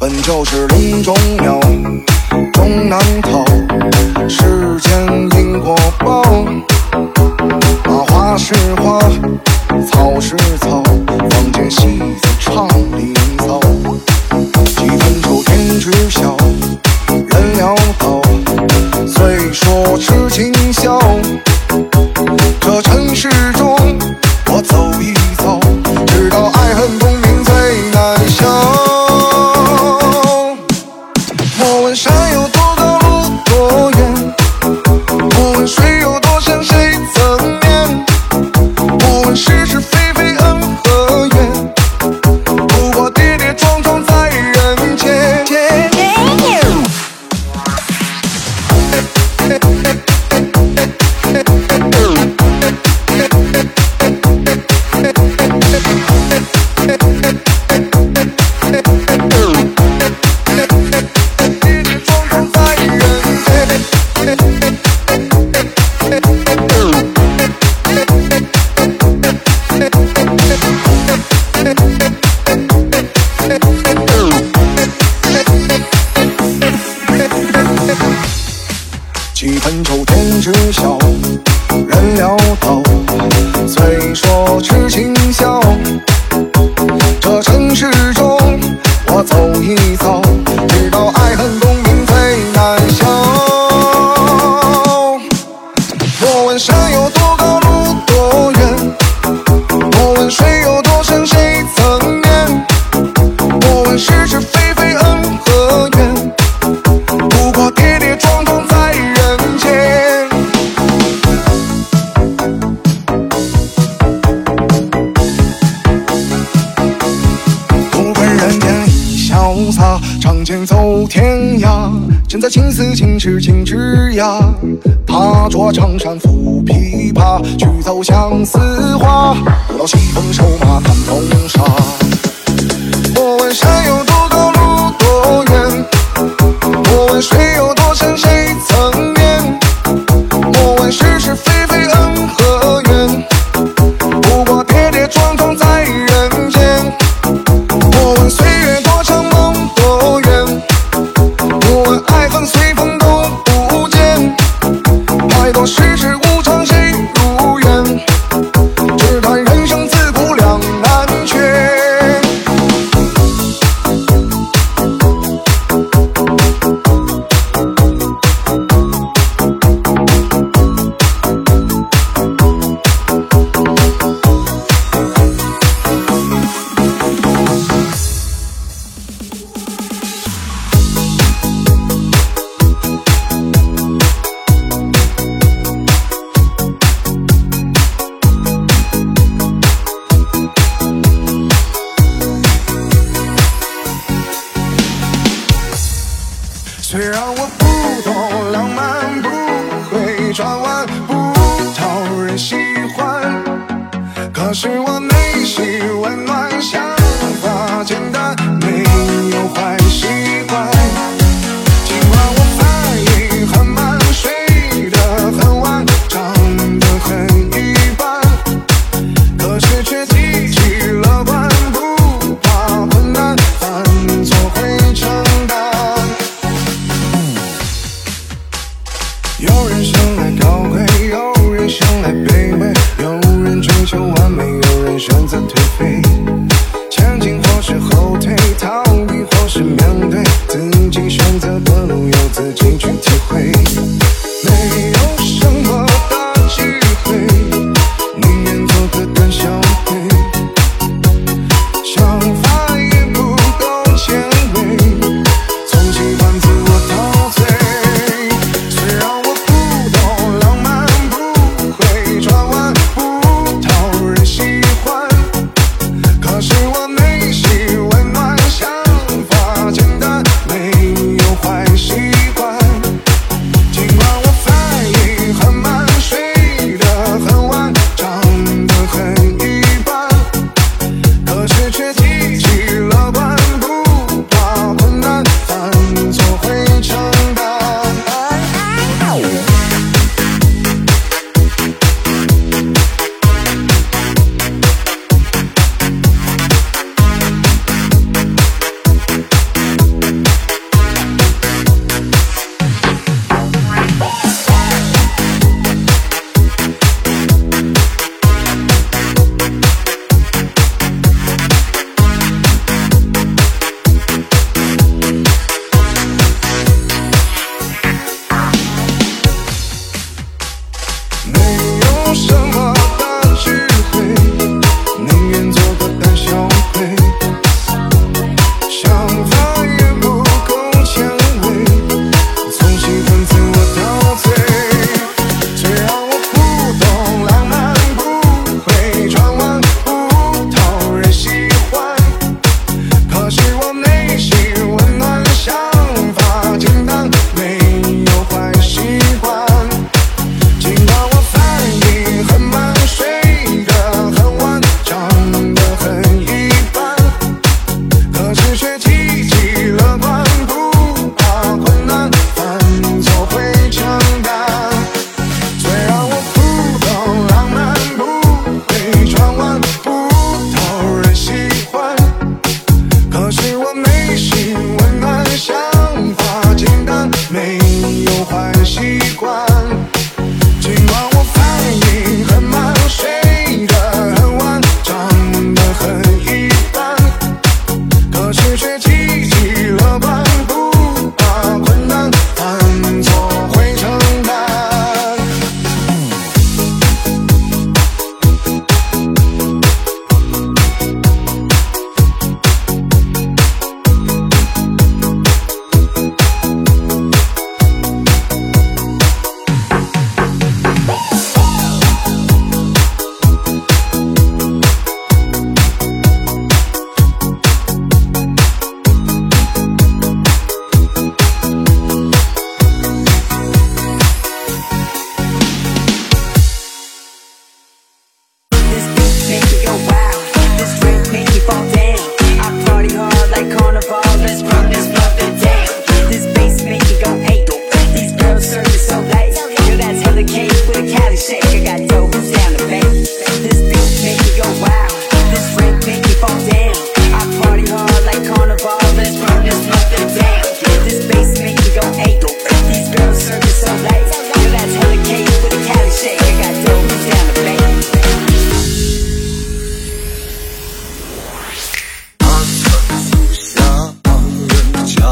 本就是林中鸟，终难逃世间因果报。花是花，草是草，坊间戏子唱离骚。几分愁天知晓，人潦倒，虽说痴情笑，这尘世。现在青丝青翅青枝桠，踏着长衫抚琵琶，去走相思花。古道西风瘦马看风沙，莫问山。是我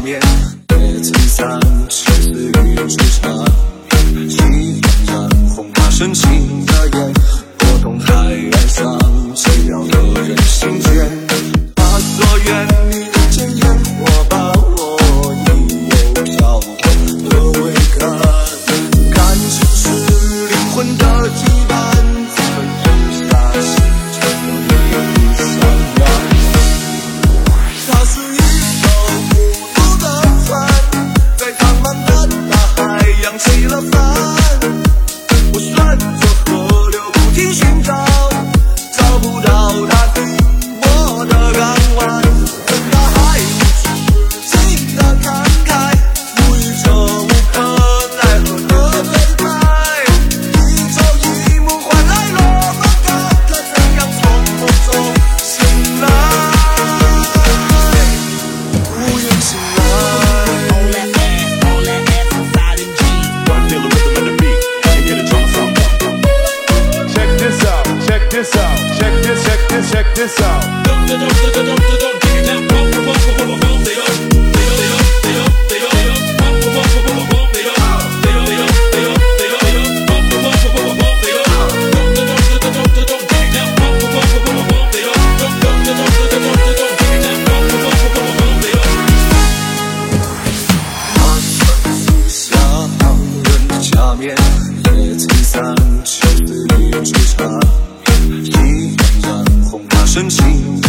también. and check this out. Yeah. 深情。